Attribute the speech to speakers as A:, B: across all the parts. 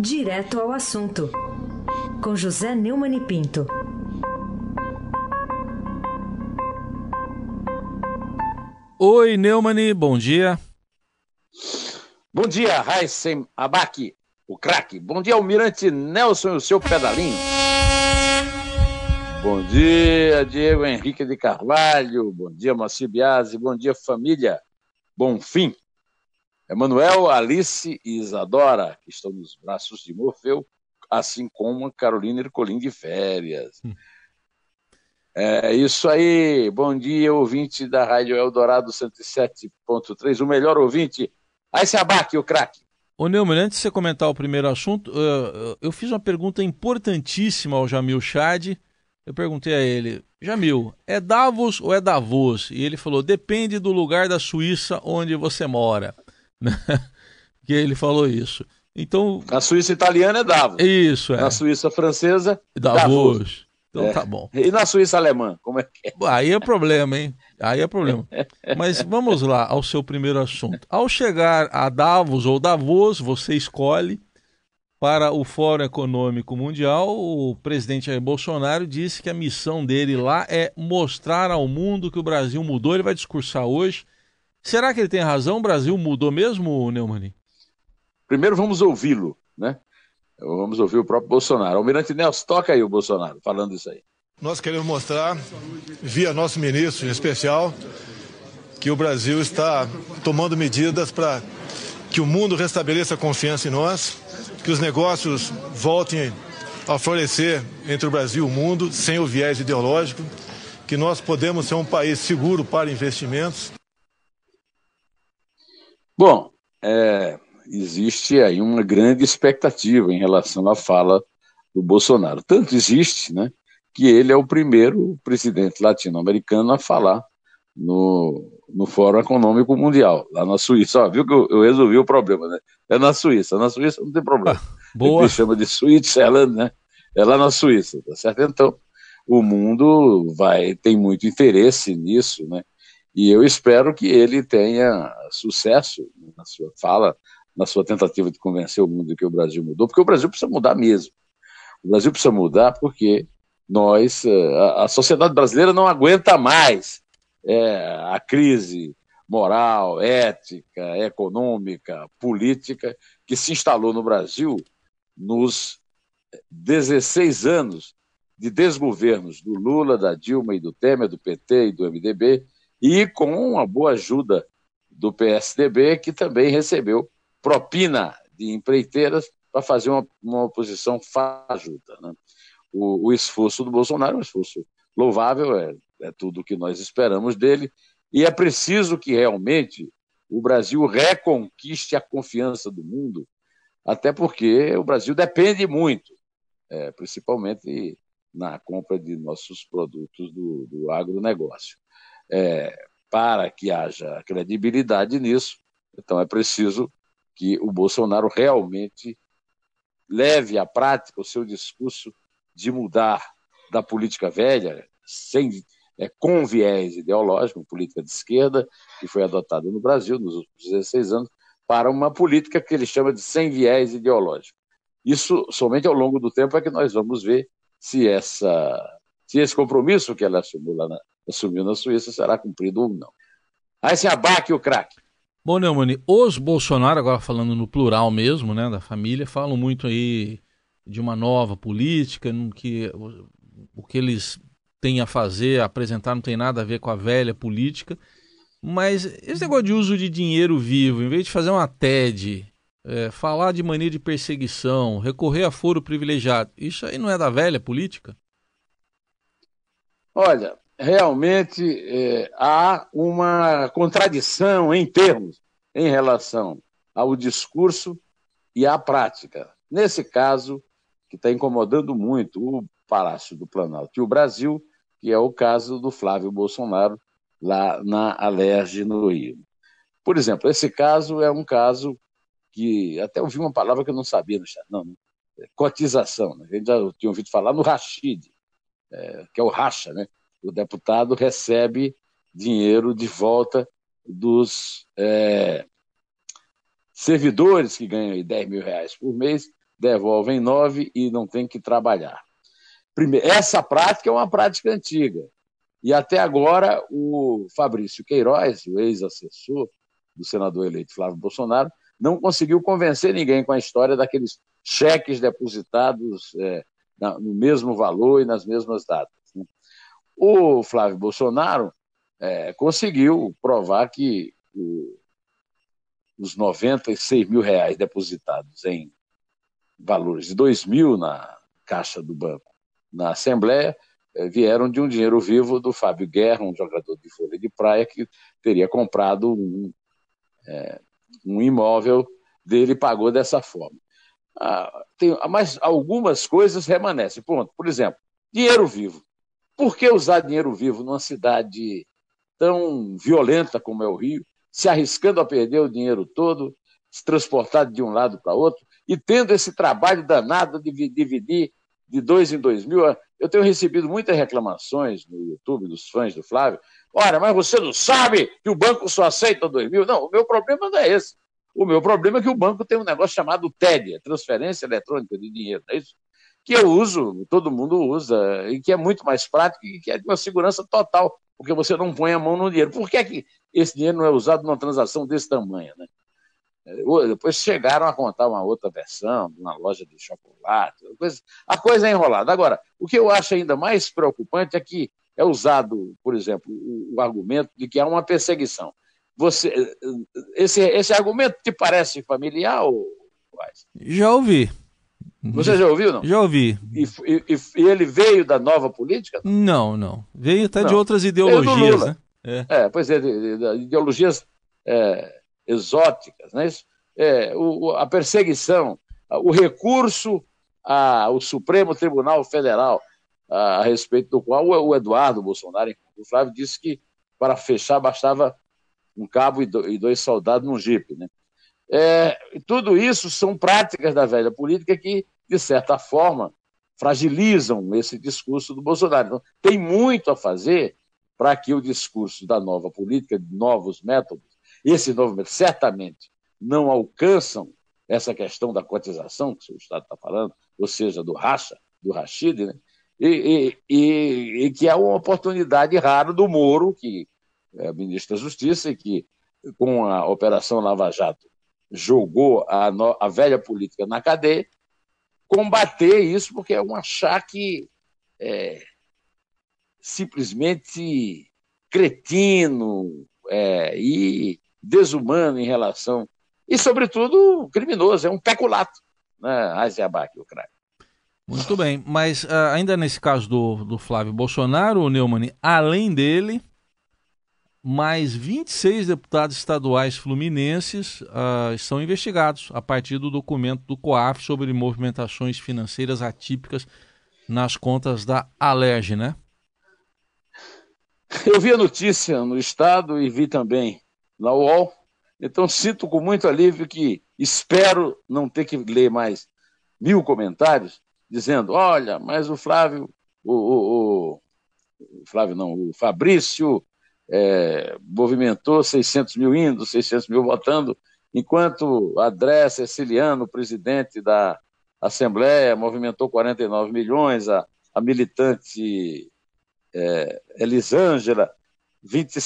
A: Direto ao assunto, com José Neumann e Pinto.
B: Oi, Neumann, bom dia.
C: Bom dia, Raíssen Abac, o craque. Bom dia, Almirante Nelson e o seu pedalinho. Bom dia, Diego Henrique de Carvalho. Bom dia, Moacir Biasi. Bom dia, família. Bom fim. Emanuel, Alice e Isadora, que estão nos braços de Morfeu, assim como a Carolina Ercolim de férias. Hum. É isso aí. Bom dia, ouvinte da Rádio Eldorado 107.3, o melhor ouvinte. Aí se abaque o craque.
B: Ô Neumann, antes de você comentar o primeiro assunto, eu fiz uma pergunta importantíssima ao Jamil Chad. Eu perguntei a ele, Jamil, é Davos ou é Davos? E ele falou, depende do lugar da Suíça onde você mora. que ele falou isso. Então,
C: na Suíça italiana é Davos.
B: Isso, é.
C: Na Suíça francesa,
B: Davos. Davos. Então é. tá bom.
C: E na Suíça alemã, como é que é?
B: Aí é problema, hein? Aí é problema. Mas vamos lá ao seu primeiro assunto. Ao chegar a Davos ou Davos, você escolhe para o Fórum Econômico Mundial, o presidente Jair Bolsonaro disse que a missão dele lá é mostrar ao mundo que o Brasil mudou. Ele vai discursar hoje. Será que ele tem razão? O Brasil mudou mesmo, Neumann?
C: Primeiro vamos ouvi-lo, né? Vamos ouvir o próprio Bolsonaro. Almirante Nelson, toca aí o Bolsonaro falando isso aí.
D: Nós queremos mostrar, via nosso ministro em especial, que o Brasil está tomando medidas para que o mundo restabeleça a confiança em nós, que os negócios voltem a florescer entre o Brasil e o mundo, sem o viés ideológico, que nós podemos ser um país seguro para investimentos.
C: Bom, é, existe aí uma grande expectativa em relação à fala do Bolsonaro. Tanto existe, né, que ele é o primeiro presidente latino-americano a falar no, no Fórum Econômico Mundial, lá na Suíça. Ó, viu que eu, eu, resolvi o problema, né? É na Suíça. Na Suíça não tem problema. Ah,
B: boa.
C: Ele chama de Switzerland, né? É lá na Suíça, tá certo? Então, o mundo vai tem muito interesse nisso, né? E eu espero que ele tenha sucesso na sua fala, na sua tentativa de convencer o mundo que o Brasil mudou, porque o Brasil precisa mudar mesmo. O Brasil precisa mudar porque nós, eh, a, a sociedade brasileira não aguenta mais é, a crise moral, ética, econômica, política que se instalou no Brasil nos 16 anos de desgovernos do Lula, da Dilma e do Temer, do PT e do MDB, e com a boa ajuda do PSDB, que também recebeu propina de empreiteiras para fazer uma, uma oposição fajuta. Né? O, o, esforço do Bolsonaro é um esforço louvável, é, é tudo o que nós esperamos dele, e é preciso que realmente o Brasil reconquiste a confiança do mundo, até porque o Brasil depende muito, é, principalmente na compra de nossos produtos do, do agronegócio. É, para que haja credibilidade nisso, então é preciso que o Bolsonaro realmente leve à prática o seu discurso de mudar da política velha, sem, é, com viés ideológico, política de esquerda, que foi adotada no Brasil nos últimos 16 anos, para uma política que ele chama de sem viés ideológico. Isso somente ao longo do tempo é que nós vamos ver se, essa, se esse compromisso que ela assumiu, lá na, assumiu na Suíça será cumprido ou não. Aí se abaque o craque.
B: Bom, Neumann, os Bolsonaro, agora falando no plural mesmo, né, da família, falam muito aí de uma nova política, que o que eles têm a fazer, a apresentar, não tem nada a ver com a velha política. Mas esse negócio de uso de dinheiro vivo, em vez de fazer uma TED, é, falar de mania de perseguição, recorrer a foro privilegiado, isso aí não é da velha política?
C: Olha, realmente é, há uma contradição em termos em relação ao discurso e à prática. Nesse caso, que está incomodando muito o Palácio do Planalto e o Brasil, que é o caso do Flávio Bolsonaro lá na Alerj, no Rio. Por exemplo, esse caso é um caso que até ouvi uma palavra que eu não sabia chat, não, né? cotização. Né? A gente já tinha ouvido falar no Rachid, é, que é o racha, né? O deputado recebe dinheiro de volta dos é, servidores que ganham 10 mil reais por mês devolvem nove e não tem que trabalhar. Primeiro, essa prática é uma prática antiga. E até agora o Fabrício Queiroz, o ex-assessor do senador eleito Flávio Bolsonaro, não conseguiu convencer ninguém com a história daqueles cheques depositados é, no mesmo valor e nas mesmas datas. O Flávio Bolsonaro é, conseguiu provar que o, os 96 mil reais depositados em valores de 2 mil na caixa do banco na Assembleia é, vieram de um dinheiro vivo do Fábio Guerra, um jogador de vôlei de praia que teria comprado um, é, um imóvel dele e pagou dessa forma. Ah, tem, mas algumas coisas remanescem. Ponto. Por exemplo, dinheiro vivo. Por que usar dinheiro vivo numa cidade tão violenta como é o Rio, se arriscando a perder o dinheiro todo, se transportado de um lado para outro, e tendo esse trabalho danado de dividir de dois em dois mil? Eu tenho recebido muitas reclamações no YouTube dos fãs do Flávio. Olha, mas você não sabe que o banco só aceita dois mil? Não, o meu problema não é esse. O meu problema é que o banco tem um negócio chamado TED, Transferência Eletrônica de Dinheiro, não é isso? Que eu uso, todo mundo usa, e que é muito mais prático e que é de uma segurança total, porque você não põe a mão no dinheiro. Por que, é que esse dinheiro não é usado numa transação desse tamanho? Né? Depois chegaram a contar uma outra versão, uma loja de chocolate, coisa, a coisa é enrolada. Agora, o que eu acho ainda mais preocupante é que é usado, por exemplo, o, o argumento de que há uma perseguição. Você, esse, esse argumento te parece familiar ou
B: Já ouvi.
C: Você já ouviu, não?
B: Já ouvi.
C: E, e, e ele veio da nova política?
B: Não, não. Veio até não. de outras ideologias, né?
C: É. é. pois é, de, de, de ideologias é, exóticas, não é isso? É, o, a perseguição, o recurso ao Supremo Tribunal Federal, a, a respeito do qual o, o Eduardo Bolsonaro, o Flávio, disse que para fechar bastava um cabo e dois soldados num jipe. Né? É, tudo isso são práticas da velha política que, de certa forma, fragilizam esse discurso do Bolsonaro. Então, tem muito a fazer para que o discurso da nova política, de novos métodos, esse novo método, certamente não alcançam essa questão da cotização que o Estado está falando, ou seja, do racha, do Rachid, né? e, e, e, e que é uma oportunidade rara do Moro, que é, ministro da Justiça, e que, com a Operação Lava Jato, jogou a, no, a velha política na cadeia, combater isso, porque é um achaque é, simplesmente cretino é, e desumano em relação. E, sobretudo, criminoso, é um peculato, né? Aziabac, craque.
B: Muito bem, mas uh, ainda nesse caso do, do Flávio Bolsonaro, Neumann, além dele, mais 26 deputados estaduais fluminenses uh, estão investigados a partir do documento do COAF sobre movimentações financeiras atípicas nas contas da Alerj, né?
C: Eu vi a notícia no Estado e vi também na UOL, então sinto com muito alívio que espero não ter que ler mais mil comentários dizendo: olha, mas o Flávio, o, o, o Flávio não, o Fabrício é, movimentou 600 mil indo, 600 mil votando, enquanto André Ceciliano, presidente da Assembleia, movimentou 49 milhões, a, a militante é, Elisângela, 20,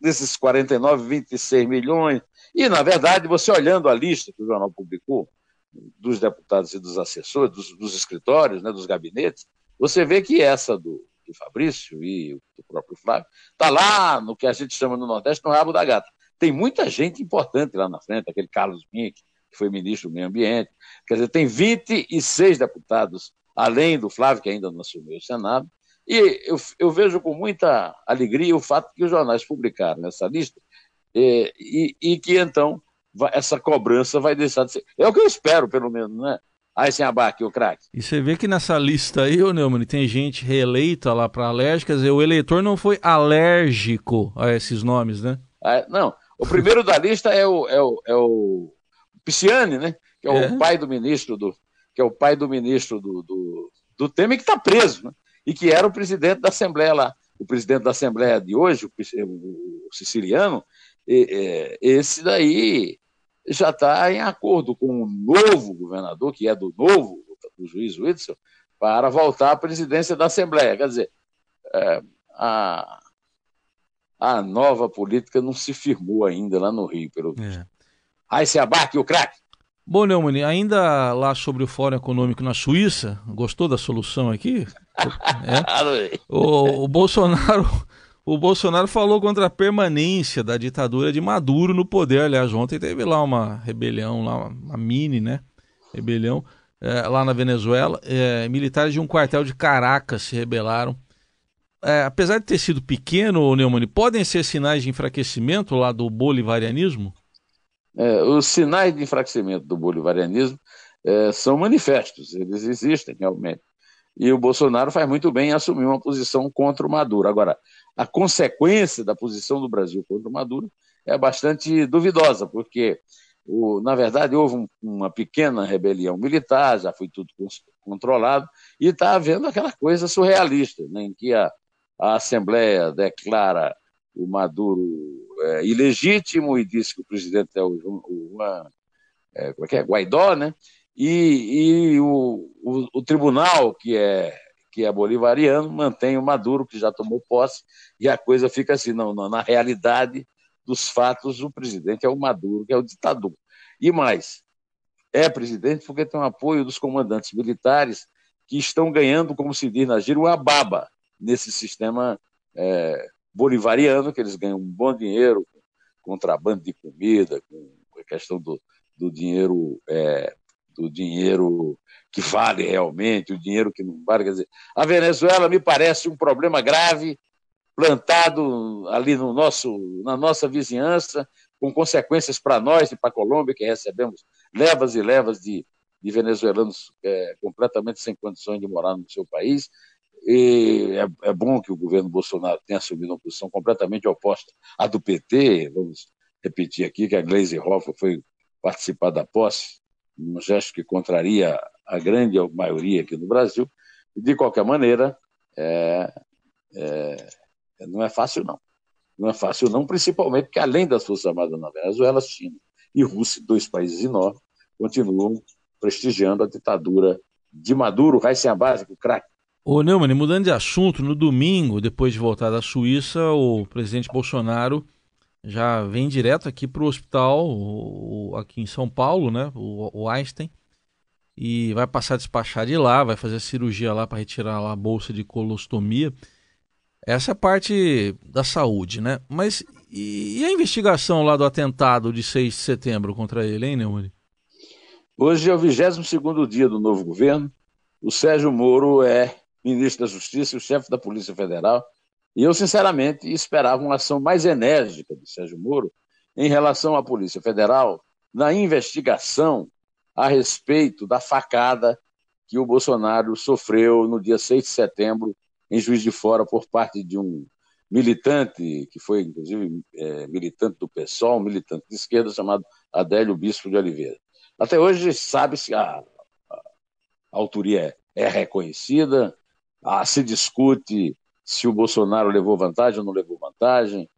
C: desses 49, 26 milhões. E, na verdade, você olhando a lista que o jornal publicou, dos deputados e dos assessores, dos, dos escritórios, né, dos gabinetes, você vê que essa do, Fabrício e do próprio Flávio, está lá no que a gente chama no Nordeste, no rabo da gata. Tem muita gente importante lá na frente, aquele Carlos Mink, que foi ministro do Meio Ambiente. Quer dizer, tem 26 deputados, além do Flávio, que ainda não assumiu o Senado. E eu, eu vejo com muita alegria o fato que os jornais publicaram essa lista e, e, e que então essa cobrança vai deixar de ser. É o que eu espero, pelo menos, né? Aí sem abaque, o craque.
B: E você vê que nessa lista aí, ô Neumann, tem gente reeleita lá para alérgicas, e o eleitor não foi alérgico a esses nomes, né?
C: Ah, não, o primeiro da lista é o, é o, é o Pisciani, né? Que é, é, o pai do ministro do. Que é o pai do ministro do, do, do Temer, que está preso, né? E que era o presidente da Assembleia lá. O presidente da Assembleia de hoje, o, o, o siciliano, e, e, esse daí já está em acordo com o novo governador, que é do novo, do juiz Whitson, para voltar à presidência da Assembleia. Quer dizer, é, a, a nova política não se firmou ainda lá no Rio, pelo visto. É. Aí se abarque o craque.
B: Bom, Neumann, ainda lá sobre o Fórum Econômico na Suíça, gostou da solução aqui? É? o, o, Bolsonaro, o Bolsonaro falou contra a permanência da ditadura de Maduro no poder. Aliás, ontem teve lá uma rebelião, lá uma mini, né? Rebelião é, lá na Venezuela. É, militares de um quartel de Caracas se rebelaram. É, apesar de ter sido pequeno, Neumann, podem ser sinais de enfraquecimento lá do bolivarianismo?
C: É, os sinais de enfraquecimento do bolivarianismo são manifestos, eles existem realmente. E o Bolsonaro faz muito bem em assumir uma posição contra o Maduro. Agora, a consequência da posição do Brasil contra o Maduro é bastante duvidosa, porque, o, na verdade, houve um, uma pequena rebelião militar, já foi tudo controlado, e está havendo aquela coisa surrealista, né, em que a, a Assembleia declara o Maduro é, ilegítimo e disse que o presidente é o, o, o é, é é? Guaidó, né? E, e o, o, o, tribunal, que é, que é bolivariano, mantém o Maduro, que já tomou posse, e a coisa fica assim, não, não, na realidade dos fatos, o presidente é o Maduro, que é o ditador. E mais, é presidente porque tem o apoio dos comandantes militares que estão ganhando, como se diz na gíria, uma baba nesse sistema é, bolivariano, que eles ganham um bom dinheiro contrabando de comida, com a questão do, do dinheiro é, do dinheiro que vale realmente, o dinheiro que não vale. Quer dizer, a Venezuela me parece um problema grave, plantado ali no nosso, na nossa vizinhança, com consequências para nós e para a Colômbia, que recebemos levas e levas de, de venezuelanos é, completamente sem condições de morar no seu país. E é, é, bom que o governo Bolsonaro tenha assumido uma posição completamente oposta à do PT. Vamos repetir aqui que a Gleisi Hoffmann foi participar da posse, um gesto que contraria a grande maioria aqui no Brasil. De qualquer maneira, é, é, não é fácil, não. Não é fácil, não, principalmente porque, além das Forças Armadas na Venezuela, China e Rússia, dois países enormes, continuam prestigiando a ditadura de Maduro, Raíssa Básico, craque
B: Ô Neumann, mudando de assunto, no domingo, depois de voltar da Suíça, o presidente Bolsonaro já vem direto aqui para o hospital, aqui em São Paulo, né? O, o, Einstein, e vai passar a despachar de lá, vai fazer a cirurgia lá para retirar lá a bolsa de colostomia. Essa é a parte da saúde, né? Mas e, e a investigação lá do atentado de 6 de setembro contra ele, hein, Neumann?
C: Hoje é o 22 dia do novo governo. O Sérgio Moro é ministro da Justiça e o chefe da Polícia Federal. E eu, sinceramente, esperava uma ação mais enérgica do Sérgio Moro em relação à Polícia Federal na investigação a respeito da facada que o Bolsonaro sofreu no dia 6 de setembro em Juiz de Fora por parte de um militante, que foi inclusive é, militante do PSOL, militante de esquerda, chamado Adélio Bispo de Oliveira. Até hoje sabe-se a, a, a autoria é, é reconhecida, ah, se discute se o Bolsonaro levou vantagem ou não levou vantagem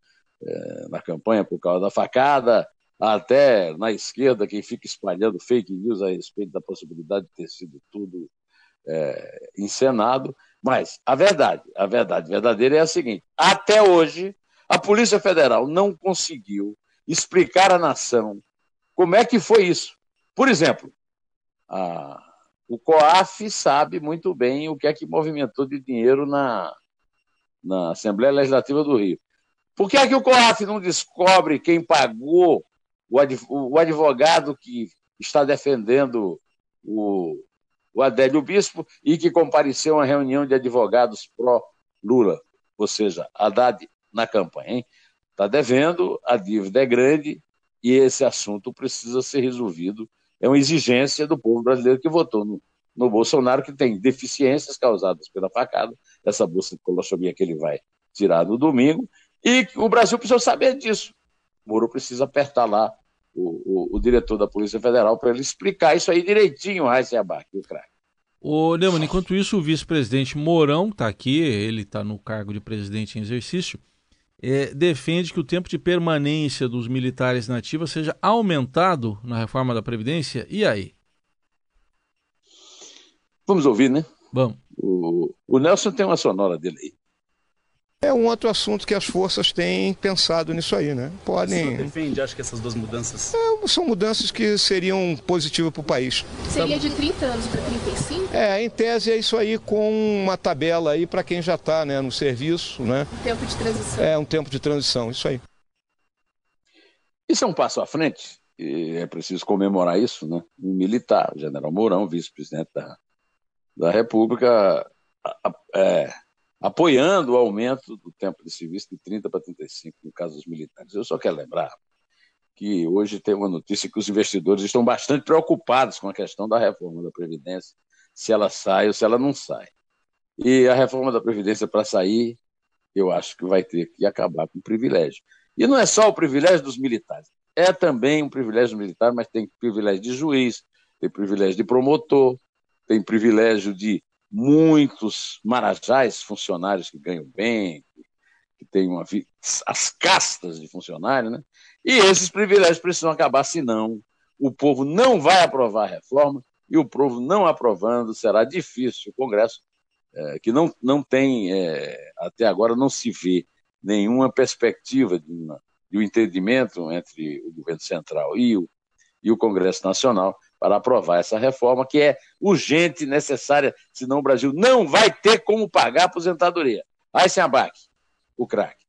C: é, na campanha por causa da facada, até na esquerda quem fica espalhando fake news a respeito da possibilidade de ter sido tudo é, encenado. Mas a verdade, a verdade verdadeira é a seguinte: até hoje a Polícia Federal não conseguiu explicar à nação como é que foi isso. Por exemplo, a o COAF sabe muito bem o que é que movimentou de dinheiro na, na Assembleia Legislativa do Rio. Por que é que o COAF não descobre quem pagou o advogado que está defendendo o, o Adélio Bispo e que compareceu a uma reunião de advogados pró-Lula, ou seja, Haddad na campanha. Está devendo, a dívida é grande e esse assunto precisa ser resolvido é uma exigência do povo brasileiro que votou no, no Bolsonaro, que tem deficiências causadas pela facada, essa bolsa de colostomia que ele vai tirar no domingo, e o Brasil precisa saber disso. O Moro precisa apertar lá o, o, o diretor da Polícia Federal para ele explicar isso aí direitinho, Abac, o craque.
B: Ô, Neumann, enquanto isso, o vice-presidente Mourão está aqui, ele está no cargo de presidente em exercício, é, defende que o tempo de permanência dos militares na ativa seja aumentado na reforma da Previdência. E aí?
C: Vamos ouvir, né?
B: Vamos.
C: O, o Nelson tem uma sonora dele aí.
E: É um outro assunto que as forças têm pensado nisso aí, né?
F: Podem. Você defende, acho que essas duas mudanças.
E: É, são mudanças que seriam positivas para o país.
G: Seria de 30 anos para 35?
E: É, em tese é isso aí com uma tabela aí para quem já está né, no serviço, né?
G: Tempo de transição.
E: É, um tempo de transição, isso aí.
C: Isso é um passo à frente, e é preciso comemorar isso, né? Um militar, o general Mourão, vice-presidente da, da República, é, apoiando o aumento do tempo de serviço de 30 para 35, no caso dos militares. Eu só quero lembrar que hoje tem uma notícia que os investidores estão bastante preocupados com a questão da reforma da Previdência, se ela sai ou se ela não sai. E a reforma da Previdência, para sair, eu acho que vai ter que acabar com o privilégio. E não é só o privilégio dos militares, é também um privilégio militar, mas tem privilégio de juiz, tem privilégio de promotor, tem privilégio de muitos marajás, funcionários que ganham bem, que têm uma as castas de funcionário, né? E esses privilégios precisam acabar, senão o povo não vai aprovar a reforma e o povo não aprovando será difícil. O Congresso, é, que não, não tem, é, até agora, não se vê nenhuma perspectiva de, uma, de um entendimento entre o governo central e o, e o Congresso Nacional para aprovar essa reforma, que é urgente, necessária, senão o Brasil não vai ter como pagar a aposentadoria. Aí sem abaque, o craque.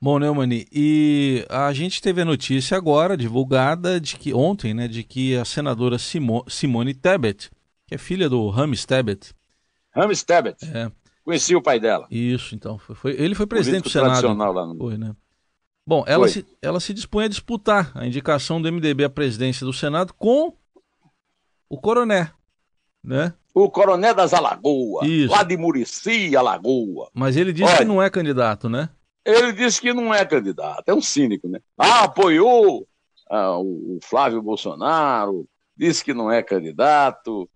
B: Bom, Neumani, e a gente teve a notícia agora, divulgada, de que ontem, né, de que a senadora Simo, Simone Tebet, que é filha do Rames Tebet.
C: Rames Tebet. É. Conheci o pai dela.
B: Isso, então. Foi, foi ele foi presidente do Senado.
C: Tradicional lá no...
B: Foi, né? Bom, ela se, ela se dispõe a disputar a indicação do MDB à presidência do Senado com o Coroné, né?
C: O Coroné das Alagoas, Isso. lá de Murici, Alagoa.
B: Mas ele disse Olha, que não é candidato, né?
C: Ele disse que não é candidato, é um cínico, né? Ah, apoiou ah, o Flávio Bolsonaro, disse que não é candidato.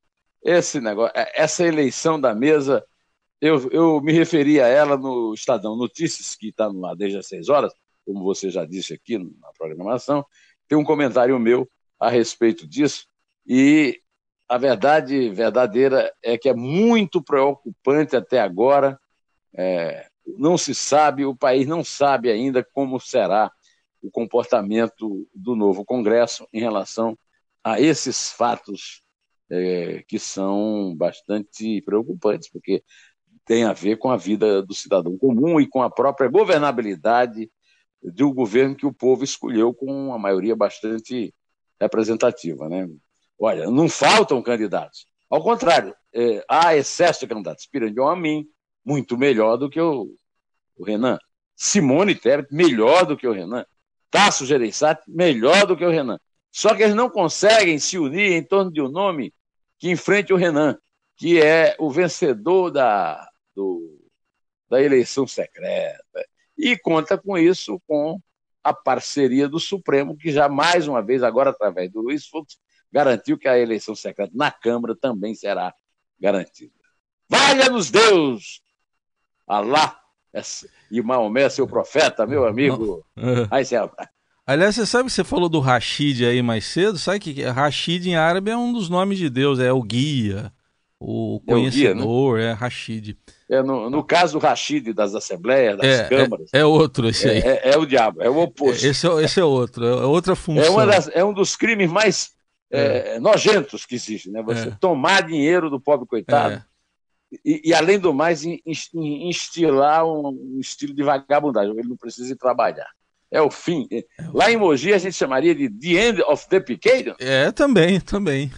C: Esse negócio, é, essa eleição da mesa, eu, eu me referi a ela no Estadão Notícias, que está ar desde as seis horas, como você já disse aqui na programação. Tem um comentário meu a respeito disso, e a verdade verdadeira é que é muito preocupante até agora. É, não se sabe, o país não sabe ainda como será o comportamento do novo Congresso em relação a esses fatos é, que são bastante preocupantes, porque tem a ver com a vida do cidadão comum e com a própria governabilidade do governo que o povo escolheu com uma maioria bastante representativa. Né? Olha, não faltam candidatos. Ao contrário, é, há excesso de candidatos. Pirandion a mim, muito melhor do que o, o Renan. Simone Tebet, melhor do que o Renan. Tasso Gereissati, melhor do que o Renan. Só que eles não conseguem se unir em torno de um nome que enfrente o Renan, que é o vencedor da, do, da eleição secreta. E conta com isso, com a parceria do Supremo, que já mais uma vez, agora através do Luiz Fux, garantiu que a eleição secreta na Câmara também será garantida. Valha-nos Deus! Alá e Maomé, é seu profeta, meu amigo. Aí você...
B: Aliás, você sabe que você falou do Rashid aí mais cedo? Sabe que Rashid em árabe é um dos nomes de Deus, é o guia, o conhecedor, é, o guia, né? é Rashid.
C: É, no, no caso do Rashid das assembleias, das
B: é,
C: câmaras.
B: É, é, outro esse aí.
C: É, é, o diabo, é o oposto.
B: Esse é, esse é outro, é outra função.
C: É, das, é um dos crimes mais é. é. nojentos que existem, né? Você é. tomar dinheiro do pobre coitado. É. E, e, além do mais, instilar um, estilo de vagabundagem. Ele não precisa ir trabalhar. É o fim. Lá em Mogi a gente chamaria de The End of the Picade.
B: É, também, também.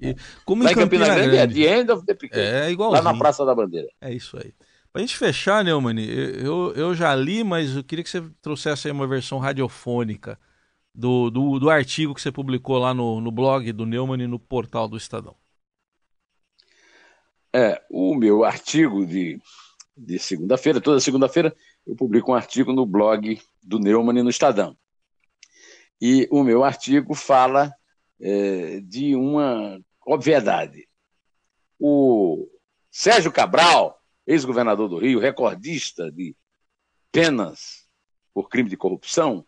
C: E, como Lá em Campina, Campina Grande, Grande, é The End of the Picade.
B: É igual.
C: Lá na Praça da Bandeira.
B: É isso aí. Pra gente fechar, Neumann, eu, eu já li, mas eu queria que você trouxesse aí uma versão radiofônica do, do, do artigo que você publicou lá no, no blog do Neumann e no portal do Estadão.
C: É, o meu artigo de, de segunda-feira, toda segunda-feira, eu publico um artigo no blog do Neumann e no Estadão. E o meu artigo fala é, de uma obviedade. O Sérgio Cabral, ex-governador do Rio, recordista de penas por crime de corrupção,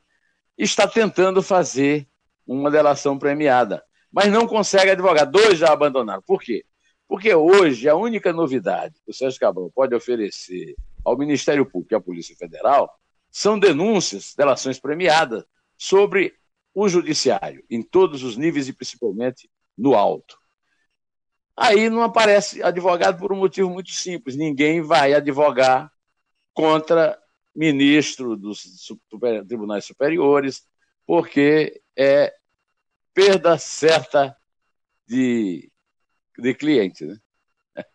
C: está tentando fazer uma delação premiada, mas não consegue advogar. Dois já abandonaram. Por quê? Porque hoje a única novidade que o Sérgio Cabral pode oferecer ao Ministério Público e à Polícia Federal são denúncias, delações premiadas sobre o judiciário, em todos os níveis e principalmente no alto. Aí não aparece advogado por um motivo muito simples: ninguém vai advogar contra ministro dos super, tribunais superiores, porque é perda certa de, de cliente. Né?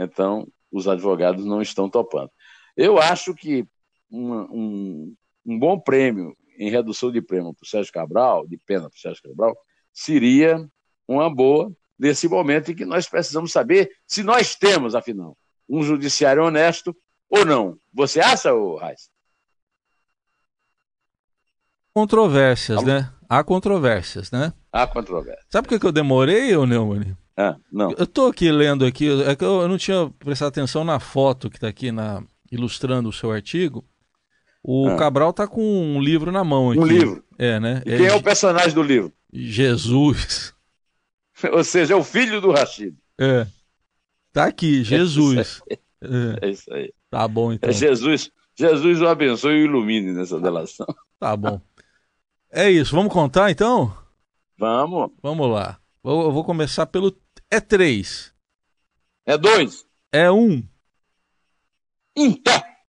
C: Então, os advogados não estão topando. Eu acho que um, um, um bom prêmio em redução de prêmio para o Sérgio Cabral, de pena para o Sérgio Cabral, seria uma boa nesse momento em que nós precisamos saber se nós temos, afinal, um judiciário honesto ou não. Você acha, Raiz?
B: Controvérsias, né? Há controvérsias, né?
C: Há controvérsias.
B: Sabe por que eu demorei, ô Neumann?
C: Ah, não.
B: Eu tô aqui lendo aqui, é que eu, não tinha prestado atenção na foto que está aqui na, ilustrando o seu artigo. O ah. Cabral tá com um livro na mão aqui.
C: Um livro?
B: É, né?
C: E quem é, é o personagem do livro?
B: Jesus.
C: Ou seja, é o filho do Rachid.
B: É. Tá aqui, Jesus.
C: É isso aí. É. É isso aí.
B: Tá bom, então.
C: É Jesus, Jesus o abençoe e o ilumine nessa delação.
B: Tá bom. É isso, vamos contar então?
C: Vamos.
B: Vamos lá. Eu vou começar pelo. É três.
C: É dois.
B: É um.
C: Em pé.